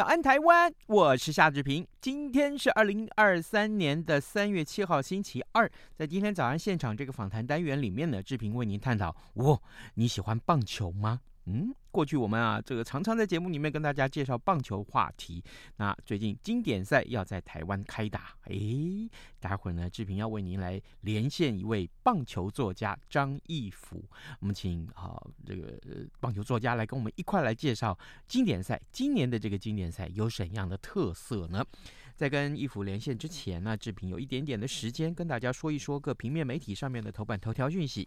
早安台湾，我是夏志平。今天是二零二三年的三月七号，星期二。在今天早上现场这个访谈单元里面呢，志平为您探讨：我，你喜欢棒球吗？嗯，过去我们啊，这个常常在节目里面跟大家介绍棒球话题。那最近经典赛要在台湾开打，哎，待会儿呢，志平要为您来连线一位棒球作家张义福。我们请啊，这个棒球作家来跟我们一块来介绍经典赛。今年的这个经典赛有怎样的特色呢？在跟义福连线之前呢，志平有一点点的时间跟大家说一说各平面媒体上面的头版头条讯息。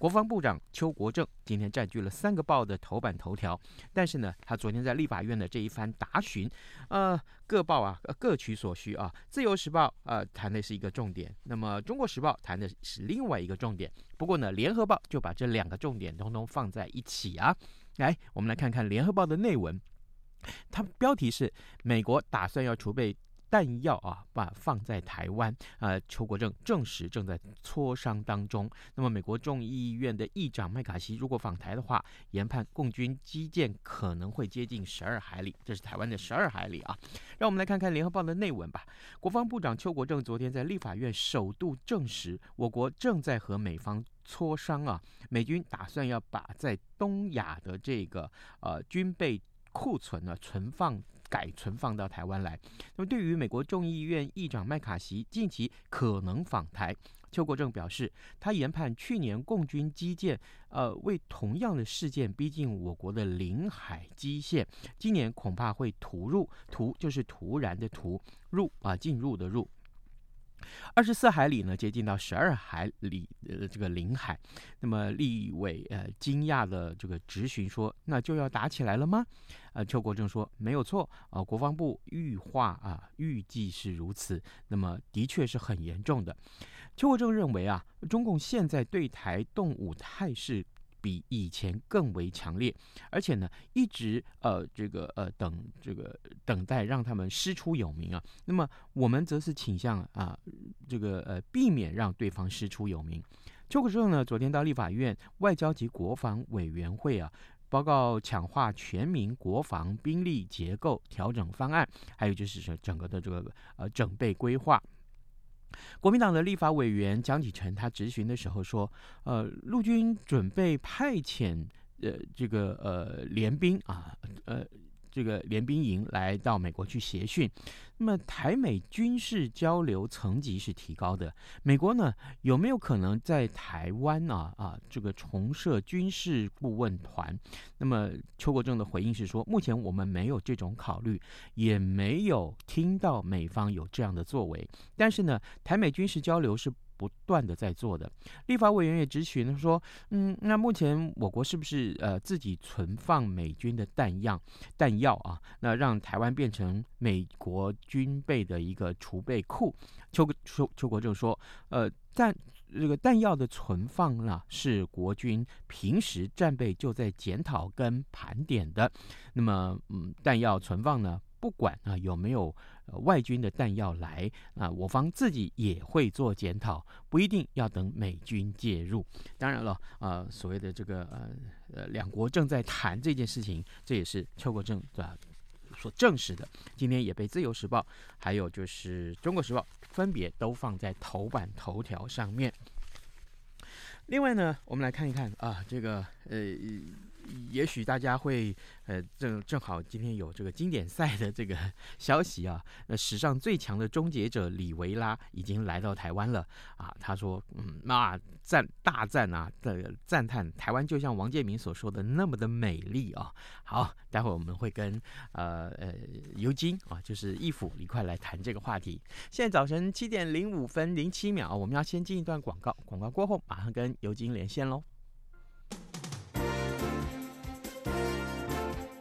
国防部长邱国正今天占据了三个报的头版头条，但是呢，他昨天在立法院的这一番答询，呃，各报啊各取所需啊。自由时报呃谈的是一个重点，那么中国时报谈的是另外一个重点。不过呢，联合报就把这两个重点通通放在一起啊。来，我们来看看联合报的内文，它标题是美国打算要储备。弹药啊，把放在台湾。呃，邱国正证实正在磋商当中。那么，美国众议院的议长麦卡锡如果访台的话，研判共军基建可能会接近十二海里，这是台湾的十二海里啊。让我们来看看联合报的内文吧。国防部长邱国正昨天在立法院首度证实，我国正在和美方磋商啊，美军打算要把在东亚的这个呃军备库存呢存放。改存放到台湾来。那么，对于美国众议院议长麦卡锡近期可能访台，邱国正表示，他研判去年共军基建呃为同样的事件逼近我国的领海基线，今年恐怕会突入，突就是突然的突入啊，进入的入。二十四海里呢，接近到十二海里的这个领海。那么立委呃惊讶的这个质询说：“那就要打起来了吗？”呃，邱国正说：“没有错啊、呃，国防部预化啊，预计是如此。那么的确是很严重的。”邱国正认为啊，中共现在对台动武态势。比以前更为强烈，而且呢，一直呃这个呃等这个等待让他们师出有名啊。那么我们则是倾向啊这个呃避免让对方师出有名。邱国正呢，昨天到立法院外交及国防委员会啊，报告强化全民国防兵力结构调整方案，还有就是说整个的这个呃整备规划。国民党的立法委员江启臣他质询的时候说：“呃，陆军准备派遣呃这个呃联兵啊，呃。”这个联兵营来到美国去协训，那么台美军事交流层级是提高的。美国呢，有没有可能在台湾啊啊这个重设军事顾问团？那么邱国正的回应是说，目前我们没有这种考虑，也没有听到美方有这样的作为。但是呢，台美军事交流是。不断的在做的，立法委员也质询说，嗯，那目前我国是不是呃自己存放美军的弹药弹药啊？那让台湾变成美国军备的一个储备库？邱邱邱国正说，呃，弹这个弹药的存放呢，是国军平时战备就在检讨跟盘点的。那么，嗯，弹药存放呢？不管啊有没有外军的弹药来啊，我方自己也会做检讨，不一定要等美军介入。当然了，啊，所谓的这个呃呃两国正在谈这件事情，这也是邱国正的所证实的。今天也被《自由时报》还有就是《中国时报》分别都放在头版头条上面。另外呢，我们来看一看啊，这个呃。也许大家会呃正正好今天有这个经典赛的这个 消息啊，那史上最强的终结者李维拉已经来到台湾了啊。他说，嗯，那赞大赞啊的赞叹，台湾就像王建民所说的那么的美丽啊。好，待会我们会跟呃呃尤金啊，就是义父一块来谈这个话题。现在早晨七点零五分零七秒，我们要先进一段广告，广告过后马上跟尤金连线喽。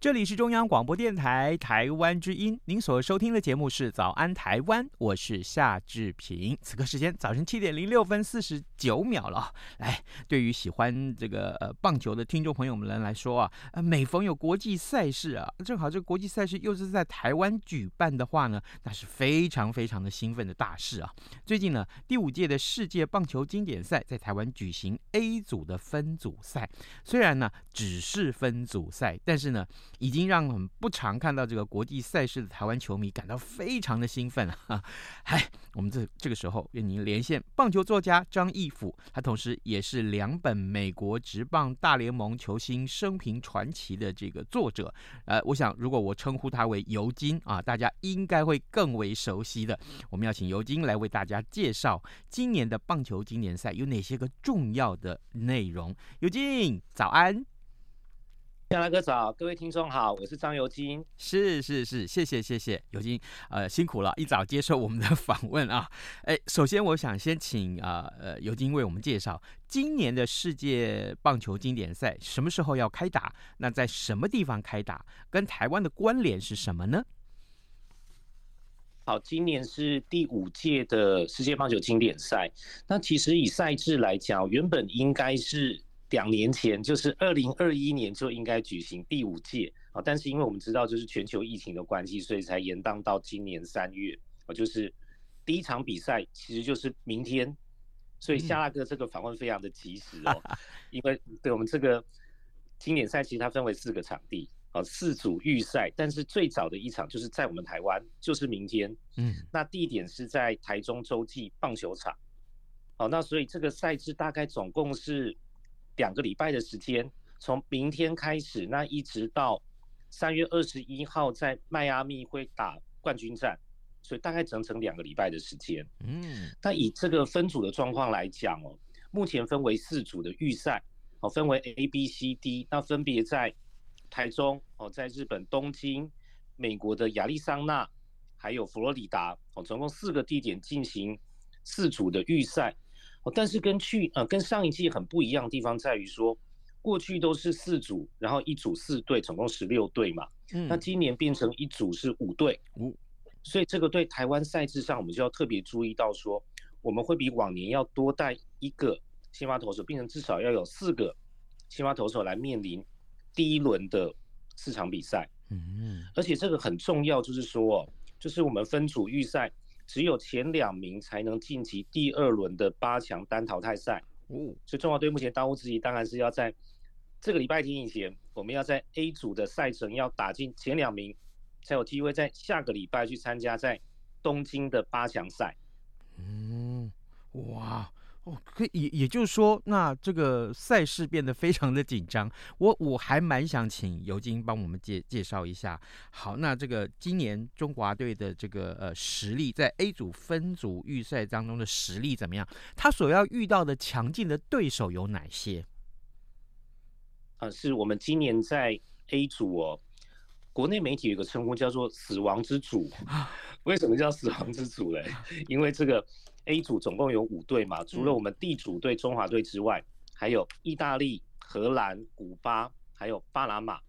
这里是中央广播电台台湾之音，您所收听的节目是《早安台湾》，我是夏志平。此刻时间早晨七点零六分四十九秒了。来，对于喜欢这个呃棒球的听众朋友们来说啊，呃，每逢有国际赛事啊，正好这个国际赛事又是在台湾举办的话呢，那是非常非常的兴奋的大事啊。最近呢，第五届的世界棒球经典赛在台湾举行 A 组的分组赛，虽然呢只是分组赛，但是呢。已经让我们不常看到这个国际赛事的台湾球迷感到非常的兴奋啊。嗨，我们这这个时候与您连线棒球作家张毅他同时也是两本美国职棒大联盟球星生平传奇的这个作者。呃，我想如果我称呼他为尤金啊，大家应该会更为熟悉的。我们要请尤金来为大家介绍今年的棒球经典赛有哪些个重要的内容。尤金，早安。夏大哥早，各位听众好，我是张尤金。是是是，谢谢谢谢尤金，呃辛苦了，一早接受我们的访问啊。哎，首先我想先请啊呃尤金为我们介绍今年的世界棒球经典赛什么时候要开打？那在什么地方开打？跟台湾的关联是什么呢？好，今年是第五届的世界棒球经典赛。那其实以赛制来讲，原本应该是。两年前就是二零二一年就应该举行第五届啊，但是因为我们知道就是全球疫情的关系，所以才延宕到今年三月啊。就是第一场比赛其实就是明天，所以夏大哥这个访问非常的及时哦，因为对我们这个经典赛其实它分为四个场地啊，四组预赛，但是最早的一场就是在我们台湾，就是明天，嗯，那地点是在台中洲际棒球场，好，那所以这个赛制大概总共是。两个礼拜的时间，从明天开始，那一直到三月二十一号在迈阿密会打冠军战，所以大概整整两个礼拜的时间。嗯，那以这个分组的状况来讲哦，目前分为四组的预赛，哦，分为 A、B、C、D，那分别在台中哦，在日本东京、美国的亚利桑那，还有佛罗里达哦，总共四个地点进行四组的预赛。哦，但是跟去呃跟上一季很不一样的地方在于说，过去都是四组，然后一组四队，总共十六队嘛。嗯。那今年变成一组是五队。嗯。所以这个对台湾赛制上，我们就要特别注意到说，我们会比往年要多带一个先发投手，变成至少要有四个先发投手来面临第一轮的四场比赛。嗯。而且这个很重要，就是说，就是我们分组预赛。只有前两名才能晋级第二轮的八强单淘汰赛。哦，所以中华队目前当务之急当然是要在这个礼拜天以前，我们要在 A 组的赛程要打进前两名，才有机会在下个礼拜去参加在东京的八强赛。嗯，哇。哦，可以，也也就是说，那这个赛事变得非常的紧张。我我还蛮想请尤金帮我们介介绍一下。好，那这个今年中华队的这个呃实力，在 A 组分组预赛当中的实力怎么样？他所要遇到的强劲的对手有哪些？啊、呃，是我们今年在 A 组哦，国内媒体有个称呼叫做“死亡之组”。为什么叫“死亡之组”嘞？因为这个。A 组总共有五队嘛，除了我们 D 组队中华队之外，还有意大利、荷兰、古巴，还有巴拿马。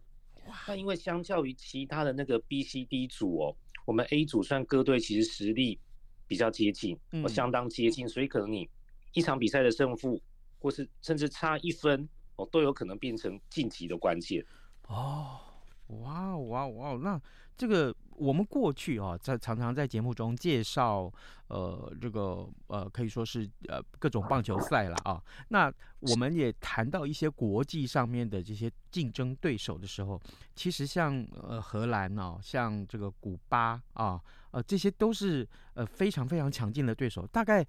那因为相较于其他的那个 B、C、D 组哦，我们 A 组算各队其实实力比较接近，哦，相当接近，所以可能你一场比赛的胜负，或是甚至差一分哦，都有可能变成晋级的关键。哦，哇哇哇，那。这个我们过去啊，在常常在节目中介绍，呃，这个呃，可以说是呃各种棒球赛了啊。那我们也谈到一些国际上面的这些竞争对手的时候，其实像呃荷兰哦，像这个古巴啊，呃，这些都是呃非常非常强劲的对手。大概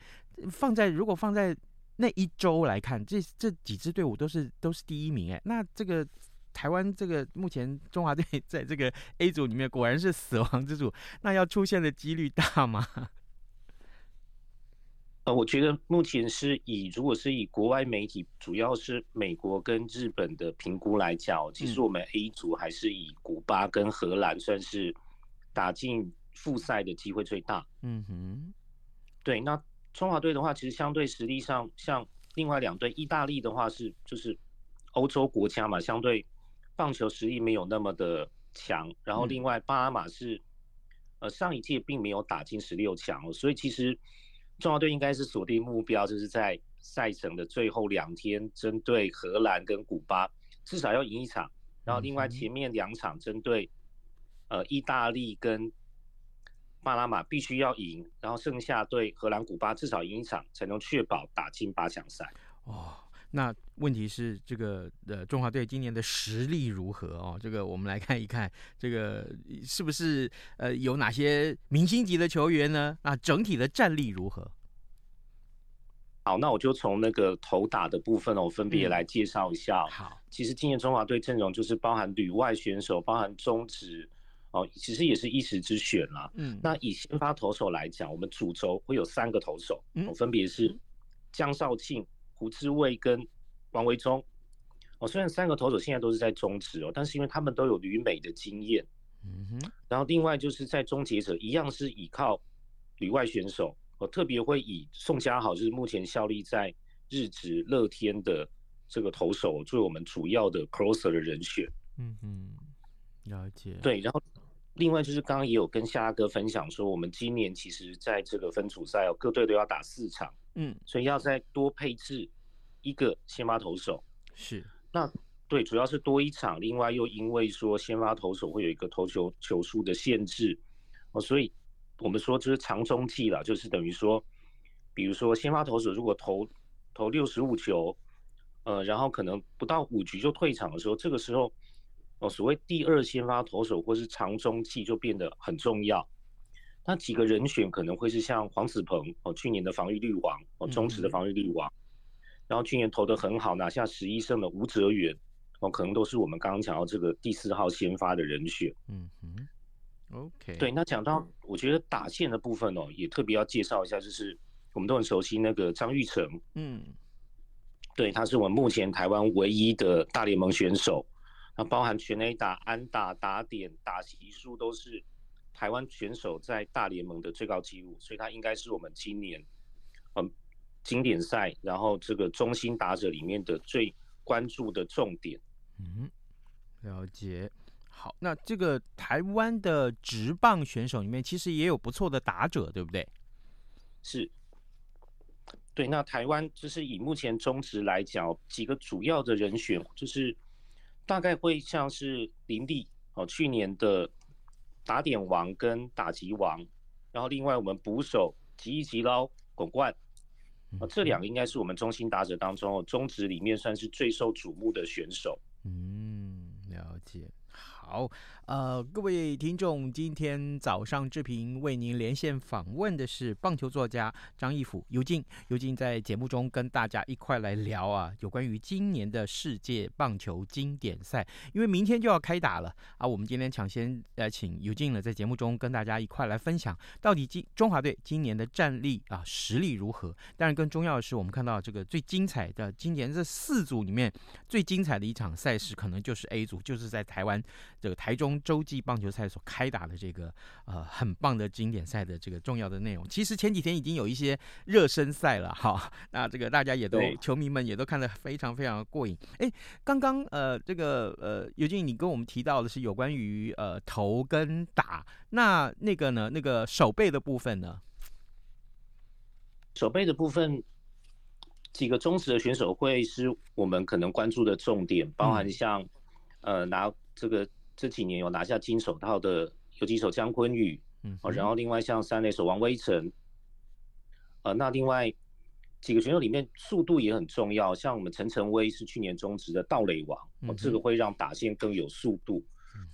放在如果放在那一周来看，这这几支队伍都是都是第一名哎。那这个。台湾这个目前中华队 在这个 A 组里面果然是死亡之组，那要出现的几率大吗？呃，我觉得目前是以如果是以国外媒体，主要是美国跟日本的评估来讲，其实我们 A 组还是以古巴跟荷兰算是打进复赛的机会最大。嗯哼，对，那中华队的话，其实相对实力上，像另外两队，意大利的话是就是欧洲国家嘛，相对。棒球实力没有那么的强，然后另外巴拿马是，呃上一届并没有打进十六强，所以其实中华队应该是锁定目标，就是在赛程的最后两天，针对荷兰跟古巴至少要赢一场，然后另外前面两场针对呃意大利跟巴拿马必须要赢，然后剩下对荷兰、古巴至少赢一场，才能确保打进八强赛。哦。那问题是这个呃中华队今年的实力如何哦？这个我们来看一看，这个是不是呃有哪些明星级的球员呢？那整体的战力如何？好，那我就从那个投打的部分哦，我分别来介绍一下。好，其实今年中华队阵容就是包含旅外选手，包含中职哦，其实也是一时之选啦。嗯，那以先发投手来讲，我们主轴会有三个投手，嗯，分别是江少庆。胡志伟跟王维忠，哦，虽然三个投手现在都是在中职哦，但是因为他们都有旅美的经验，嗯哼，然后另外就是在终结者一样是依靠旅外选手，我特别会以宋家豪就是目前效力在日职乐天的这个投手作为我们主要的 closer 的人选，嗯哼，了解，对，然后另外就是刚刚也有跟夏哥分享说，我们今年其实在这个分组赛哦，各队都要打四场。嗯，所以要再多配置一个先发投手，是。那对，主要是多一场，另外又因为说先发投手会有一个投球球数的限制。哦，所以我们说就是长中计了，就是等于说，比如说先发投手如果投投六十五球，呃，然后可能不到五局就退场的时候，这个时候哦，所谓第二先发投手或是长中期就变得很重要。那几个人选可能会是像黄子鹏哦，去年的防御率王哦，中职的防御率王，嗯、然后去年投的很好，拿下十一胜的吴哲源哦，可能都是我们刚刚讲到这个第四号先发的人选。嗯哼，OK。对，那讲到我觉得打线的部分哦，也特别要介绍一下，就是我们都很熟悉那个张玉成。嗯，对，他是我们目前台湾唯一的大联盟选手，那包含全垒打、安打、打点、打席数都是。台湾选手在大联盟的最高纪录，所以他应该是我们今年，嗯，经典赛，然后这个中心打者里面的最关注的重点。嗯，了解。好，那这个台湾的职棒选手里面，其实也有不错的打者，对不对？是。对，那台湾就是以目前中职来讲，几个主要的人选，就是大概会像是林立哦，去年的。打点王跟打击王，然后另外我们捕手吉一吉捞巩冠，啊，这两个应该是我们中心打者当中中职里面算是最受瞩目的选手。嗯，了解。好，呃，各位听众，今天早上志平为您连线访问的是棒球作家张义辅、尤静。尤静在节目中跟大家一块来聊啊，有关于今年的世界棒球经典赛，因为明天就要开打了啊。我们今天抢先呃请尤静呢在节目中跟大家一块来分享，到底今中华队今年的战力啊实力如何？但是更重要的是，我们看到这个最精彩的今年这四组里面最精彩的一场赛事，可能就是 A 组，就是在台湾这个台中。洲际棒球赛所开打的这个呃很棒的经典赛的这个重要的内容，其实前几天已经有一些热身赛了哈，那这个大家也都球迷们也都看得非常非常过瘾。哎，刚刚呃这个呃尤金你跟我们提到的是有关于呃投跟打，那那个呢那个手背的部分呢？手背的部分几个忠实的选手会是我们可能关注的重点，包含像、嗯、呃拿这个。这几年有拿下金手套的有几手江坤宇，嗯，然后另外像三垒手王威晨，呃，那另外几个选手里面速度也很重要，像我们陈晨威是去年中职的盗垒王，哦，这个会让打线更有速度。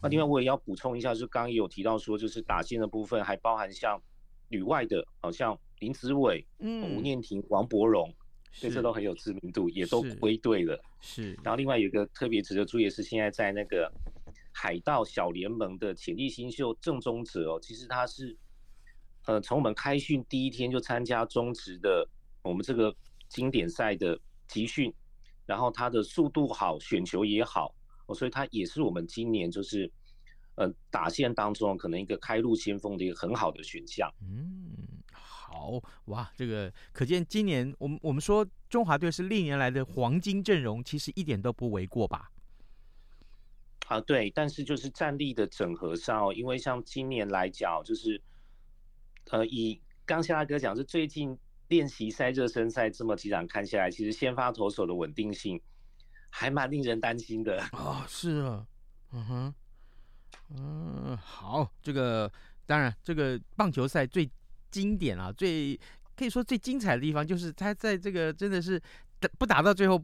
那另外我也要补充一下，就是刚刚也有提到说，就是打线的部分还包含像旅外的，好像林子伟、嗯，吴念婷、王柏融，这些都很有知名度，也都归队了。是，然后另外有一个特别值得注意的是，现在在那个。海盗小联盟的潜力新秀郑宗哲哦，其实他是，呃，从我们开训第一天就参加中职的我们这个经典赛的集训，然后他的速度好，选球也好，哦，所以他也是我们今年就是，呃，打线当中可能一个开路先锋的一个很好的选项。嗯，好哇，这个可见今年我们我们说中华队是历年来的黄金阵容，其实一点都不为过吧？啊，对，但是就是战力的整合上，因为像今年来讲，就是，呃，以刚夏大哥讲，是最近练习赛、热身赛这么几场看下来，其实先发投手的稳定性还蛮令人担心的。哦，是啊，嗯哼，嗯，好，这个当然，这个棒球赛最经典啊，最可以说最精彩的地方，就是他在这个真的是。不打到最后，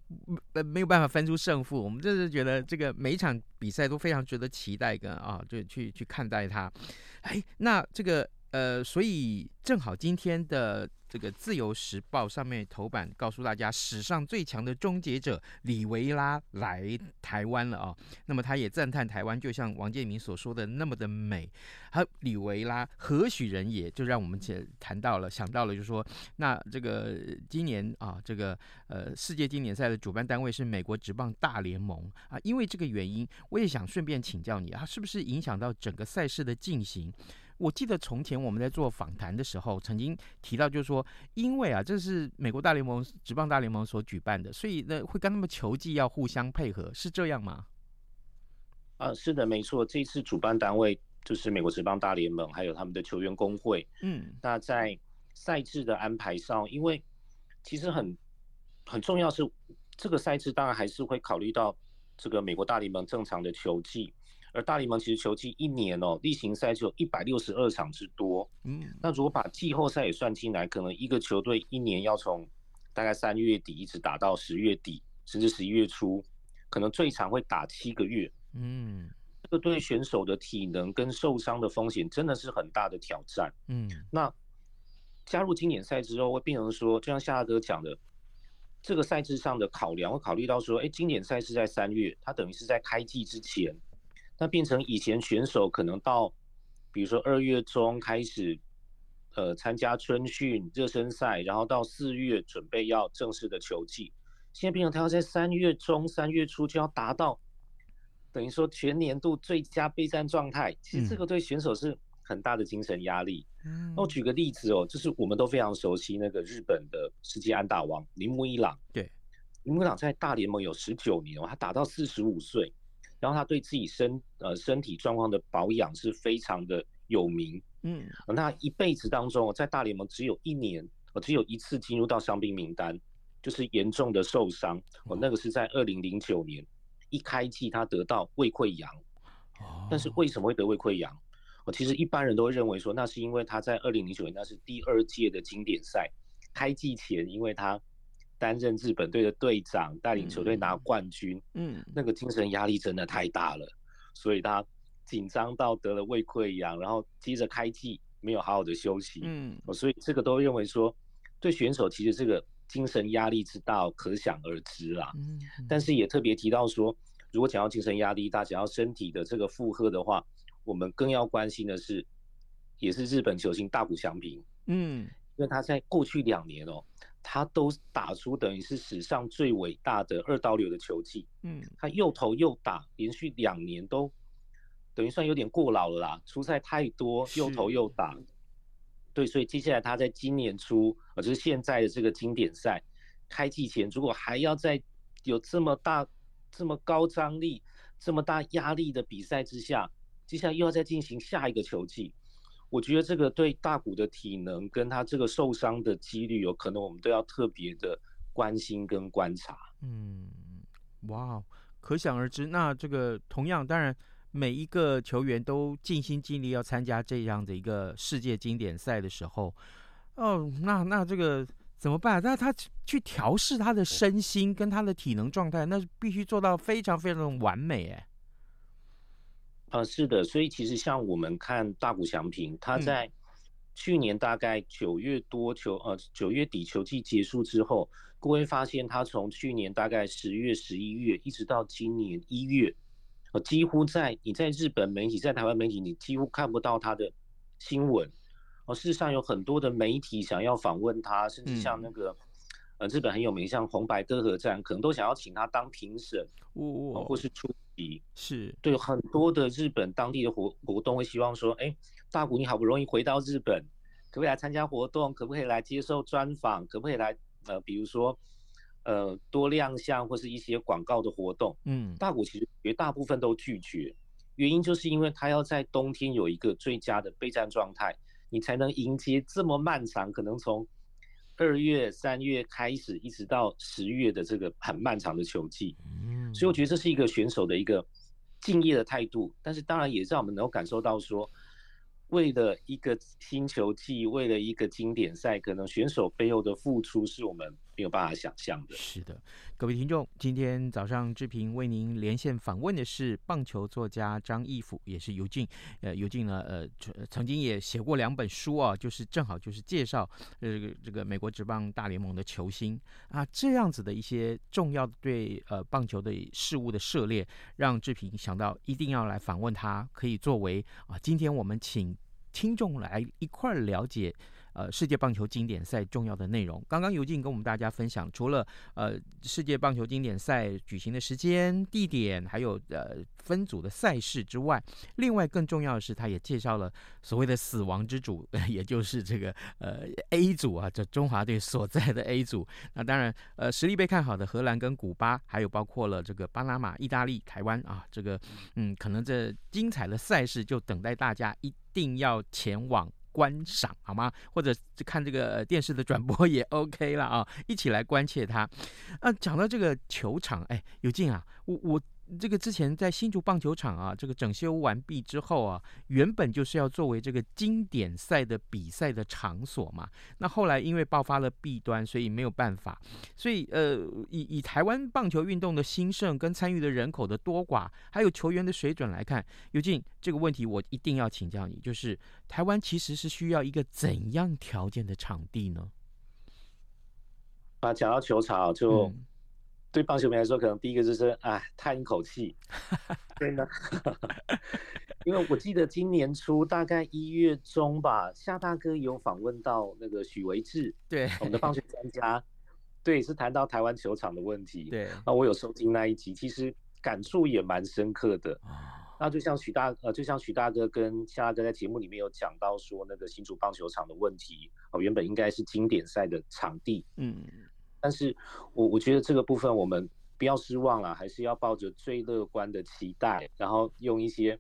呃，没有办法分出胜负。我们就是觉得这个每一场比赛都非常值得期待跟啊，就去去看待它。哎，那这个呃，所以正好今天的。这个《自由时报》上面头版告诉大家，史上最强的终结者李维拉来台湾了啊、那么他也赞叹台湾就像王建民所说的那么的美。好，李维拉何许人也？就让我们且谈到了，想到了，就说，那这个今年啊，这个呃世界经典赛的主办单位是美国职棒大联盟啊。因为这个原因，我也想顺便请教你啊，是不是影响到整个赛事的进行？我记得从前我们在做访谈的时候，曾经提到，就是说，因为啊，这是美国大联盟职棒大联盟所举办的，所以呢，会跟他们球技要互相配合，是这样吗？啊，是的，没错，这次主办单位就是美国职棒大联盟，还有他们的球员工会。嗯，那在赛制的安排上，因为其实很很重要是这个赛制，当然还是会考虑到这个美国大联盟正常的球季。而大联盟其实球季一年哦，例行赛就有一百六十二场之多。嗯，那如果把季后赛也算进来，可能一个球队一年要从大概三月底一直打到十月底，甚至十一月初，可能最长会打七个月。嗯，这个对选手的体能跟受伤的风险真的是很大的挑战。嗯，那加入经典赛之后，会变成说，就像夏大哥讲的，这个赛制上的考量会考虑到说，哎，经典赛是在三月，它等于是在开季之前。那变成以前选手可能到，比如说二月中开始，呃，参加春训、热身赛，然后到四月准备要正式的球季。现在变成他要在三月中、三月初就要达到，等于说全年度最佳备战状态。其实这个对选手是很大的精神压力。嗯。那我举个例子哦，就是我们都非常熟悉那个日本的世界安打王铃木一朗。对。铃木一朗在大联盟有十九年哦，他打到四十五岁。然后他对自己身呃身体状况的保养是非常的有名，嗯，那一辈子当中在大联盟只有一年，呃，只有一次进入到伤兵名单，就是严重的受伤，哦，那个是在二零零九年一开季他得到胃溃疡，但是为什么会得胃溃疡？我其实一般人都会认为说那是因为他在二零零九年那是第二届的经典赛开季前，因为他。担任日本队的队长，带领球队拿冠军，嗯，那个精神压力真的太大了，所以他紧张到得了胃溃疡，然后接着开季没有好好的休息，嗯，所以这个都认为说，对选手其实这个精神压力之大可想而知啦。嗯，但是也特别提到说，如果讲到精神压力大，讲到身体的这个负荷的话，我们更要关心的是，也是日本球星大谷翔平，嗯，因为他在过去两年哦。他都打出等于是史上最伟大的二刀流的球技，嗯，他又投又打，连续两年都等于算有点过劳了啦，出赛太多，又投又打，对，所以接下来他在今年初，呃，就是现在的这个经典赛开季前，如果还要在有这么大、这么高张力、这么大压力的比赛之下，接下来又要再进行下一个球季。我觉得这个对大谷的体能跟他这个受伤的几率，有可能我们都要特别的关心跟观察。嗯，哇，可想而知。那这个同样，当然每一个球员都尽心尽力要参加这样的一个世界经典赛的时候，哦，那那这个怎么办？那他去调试他的身心跟他的体能状态，那必须做到非常非常的完美，哎。呃，是的，所以其实像我们看大谷翔平，他在去年大概九月多球，呃，九月底球季结束之后，各位发现他从去年大概十月、十一月，一直到今年一月，呃，几乎在你在日本媒体、在台湾媒体，你几乎看不到他的新闻。呃，事实上有很多的媒体想要访问他，甚至像那个。呃，日本很有名，像红白歌合战，可能都想要请他当评审，哦，或是出席。是对很多的日本当地的活活动，会希望说，哎，大谷你好不容易回到日本，可不可以来参加活动？可不可以来接受专访？可不可以来呃，比如说呃，多亮相或是一些广告的活动？嗯，大谷其实绝大部分都拒绝，原因就是因为他要在冬天有一个最佳的备战状态，你才能迎接这么漫长，可能从。二月、三月开始，一直到十月的这个很漫长的球季，嗯所以我觉得这是一个选手的一个敬业的态度，但是当然也让我们能够感受到说，为了一个新球季，为了一个经典赛，可能选手背后的付出是我们。没有办法想象的。是的，各位听众，今天早上志平为您连线访问的是棒球作家张义甫，也是尤金。呃，尤金呢，呃，曾经也写过两本书啊，就是正好就是介绍这个这个美国职棒大联盟的球星啊，这样子的一些重要对呃棒球的事物的涉猎，让志平想到一定要来访问他，可以作为啊，今天我们请听众来一块儿了解。呃，世界棒球经典赛重要的内容，刚刚尤金跟我们大家分享，除了呃世界棒球经典赛举行的时间、地点，还有呃分组的赛事之外，另外更重要的是，他也介绍了所谓的死亡之组，也就是这个呃 A 组啊，这中华队所在的 A 组。那当然，呃实力被看好的荷兰跟古巴，还有包括了这个巴拿马、意大利、台湾啊，这个嗯，可能这精彩的赛事就等待大家一定要前往。观赏好吗？或者看这个电视的转播 也 OK 了啊！一起来关切它。啊，讲到这个球场，哎，有劲啊，我我。这个之前在新竹棒球场啊，这个整修完毕之后啊，原本就是要作为这个经典赛的比赛的场所嘛。那后来因为爆发了弊端，所以没有办法。所以呃，以以台湾棒球运动的兴盛跟参与的人口的多寡，还有球员的水准来看，尤进这个问题我一定要请教你，就是台湾其实是需要一个怎样条件的场地呢？啊，讲到球场就。嗯对棒球迷来说，可能第一个就是啊，叹一口气。对呢，因为我记得今年初大概一月中吧，夏大哥有访问到那个许维志，对，我们的棒球专家，对，是谈到台湾球场的问题。对，那我有收听那一集，其实感触也蛮深刻的。那就像许大呃，就像许大哥跟夏大哥在节目里面有讲到说，那个新竹棒球场的问题，哦，原本应该是经典赛的场地。嗯。但是我我觉得这个部分我们不要失望了，还是要抱着最乐观的期待，然后用一些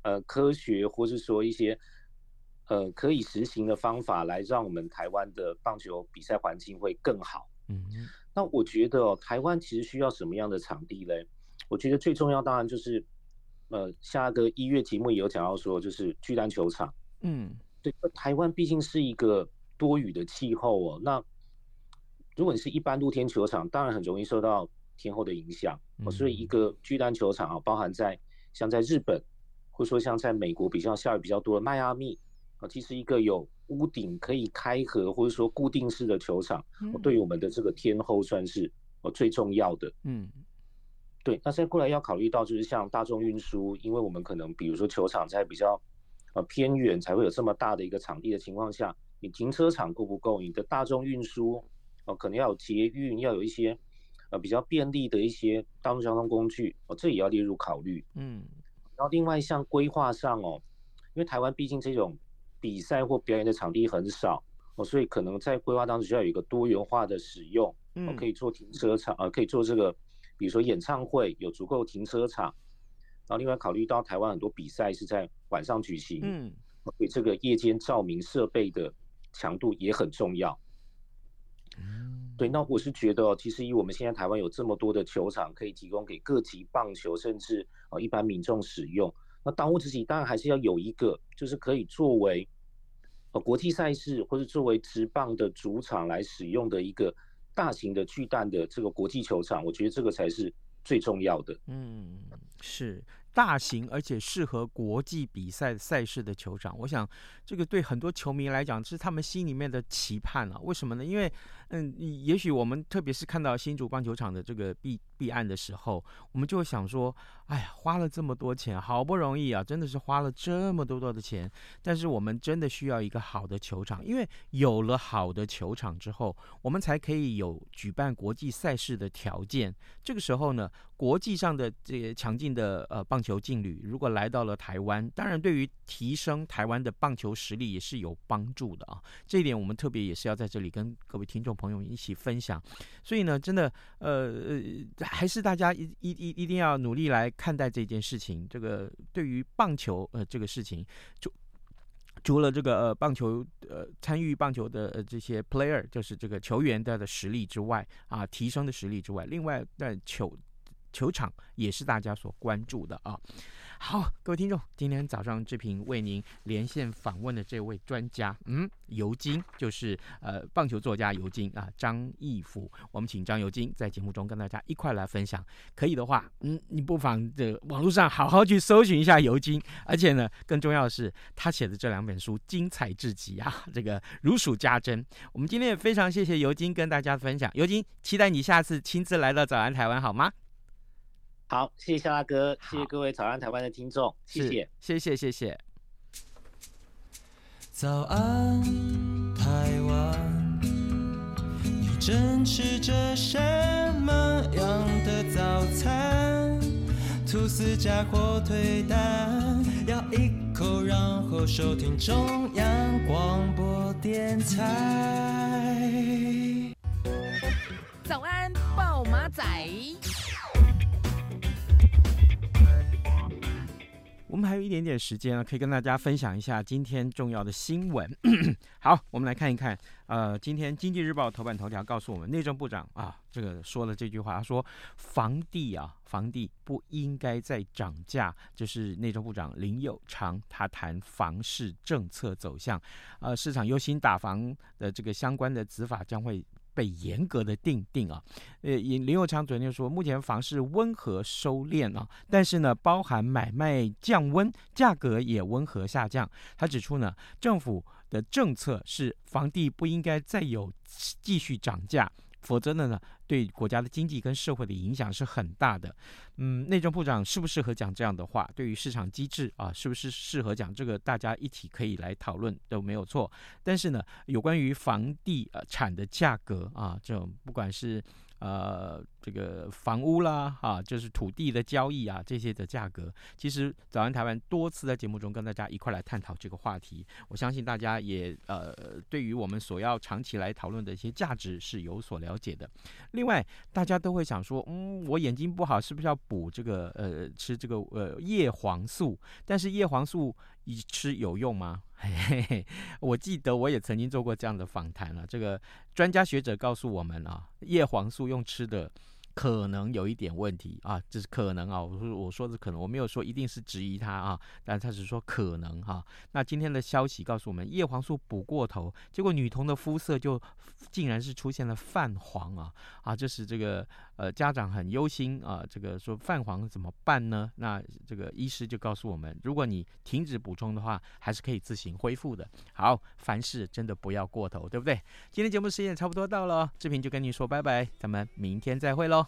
呃科学或是说一些呃可以实行的方法来让我们台湾的棒球比赛环境会更好。嗯，那我觉得哦，台湾其实需要什么样的场地嘞？我觉得最重要当然就是呃下个一月节目也有讲到说，就是巨蛋球场。嗯，对，台湾毕竟是一个多雨的气候哦，那。如果你是一般露天球场，当然很容易受到天候的影响，所以一个巨蛋球场啊，包含在像在日本或者说像在美国比较下雨比较多的迈阿密啊，其实一个有屋顶可以开合或者说固定式的球场，对于我们的这个天候算是呃最重要的。嗯，对。那再过来要考虑到就是像大众运输，因为我们可能比如说球场在比较呃偏远才会有这么大的一个场地的情况下，你停车场够不够？你的大众运输哦，可能要有捷运，要有一些。呃，比较便利的一些大众交通工具哦，这也要列入考虑。嗯，然后另外像规划上哦，因为台湾毕竟这种比赛或表演的场地很少哦，所以可能在规划当中需要有一个多元化的使用。嗯，可以做停车场，呃，可以做这个，比如说演唱会有足够停车场。然后另外考虑到台湾很多比赛是在晚上举行，嗯，所以这个夜间照明设备的强度也很重要。对，那我是觉得，其实以我们现在台湾有这么多的球场可以提供给各级棒球，甚至呃一般民众使用。那当务之急当然还是要有一个，就是可以作为呃国际赛事或者作为职棒的主场来使用的一个大型的巨蛋的这个国际球场。我觉得这个才是最重要的。嗯，是。大型而且适合国际比赛赛事的球场，我想这个对很多球迷来讲是他们心里面的期盼啊。为什么呢？因为，嗯，也许我们特别是看到新竹棒球场的这个弊弊案的时候，我们就会想说，哎呀，花了这么多钱，好不容易啊，真的是花了这么多多的钱，但是我们真的需要一个好的球场，因为有了好的球场之后，我们才可以有举办国际赛事的条件。这个时候呢，国际上的这些强劲的呃棒球劲旅如果来到了台湾，当然对于提升台湾的棒球实力也是有帮助的啊。这一点我们特别也是要在这里跟各位听众朋友一起分享。所以呢，真的呃呃，还是大家一一一一定要努力来看待这件事情。这个对于棒球呃这个事情，就除了这个呃棒球呃参与棒球的呃这些 player，就是这个球员的的实力之外啊，提升的实力之外，另外在球。球场也是大家所关注的啊。好，各位听众，今天早上志平为您连线访问的这位专家，嗯，尤金就是呃棒球作家尤金啊，张义福。我们请张尤金在节目中跟大家一块来分享。可以的话，嗯，你不妨的网络上好好去搜寻一下尤金。而且呢，更重要的是，他写的这两本书精彩至极啊，这个如数家珍。我们今天也非常谢谢尤金跟大家分享。尤金，期待你下次亲自来到早安台湾，好吗？好，谢谢萧大哥，谢谢各位早安台湾的听众，谢谢，谢谢，谢谢。早安，台湾，你正吃着什么样的早餐？吐司加火腿蛋，咬一口，然后收听中央广播电台。早安，暴马仔。我们还有一点点时间啊，可以跟大家分享一下今天重要的新闻。好，我们来看一看。呃，今天《经济日报》头版头条告诉我们，内政部长啊，这个说了这句话，他说房地啊，房地不应该再涨价。这是内政部长林右昌他谈房市政策走向。呃，市场忧心打房的这个相关的执法将会。被严格的定定啊，呃，林佑昌昨天说，目前房市温和收敛啊，但是呢，包含买卖降温，价格也温和下降。他指出呢，政府的政策是房地不应该再有继续涨价。否则呢，对国家的经济跟社会的影响是很大的。嗯，内政部长适不适合讲这样的话？对于市场机制啊，是不是适合讲这个？大家一起可以来讨论都没有错。但是呢，有关于房地产的价格啊，这种不管是。呃，这个房屋啦，啊，就是土地的交易啊，这些的价格，其实早安台湾多次在节目中跟大家一块来探讨这个话题，我相信大家也呃，对于我们所要长期来讨论的一些价值是有所了解的。另外，大家都会想说，嗯，我眼睛不好，是不是要补这个呃，吃这个呃叶黄素？但是叶黄素。一吃有用吗？嘿嘿嘿，我记得我也曾经做过这样的访谈了。这个专家学者告诉我们啊，叶黄素用吃的可能有一点问题啊，这是可能啊，我说我说的可能，我没有说一定是质疑他啊，但他只是说可能哈、啊。那今天的消息告诉我们，叶黄素补过头，结果女童的肤色就竟然是出现了泛黄啊啊，这是这个呃家长很忧心啊，这个说泛黄怎么办呢？那这个医师就告诉我们，如果你停止补充的话，还是可以自行恢复的。好，凡事真的不要过头，对不对？今天节目时间也差不多到了，志平就跟你说拜拜，咱们明天再会喽。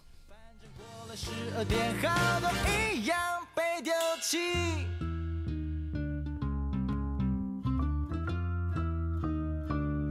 十二点，好多一样被丢弃。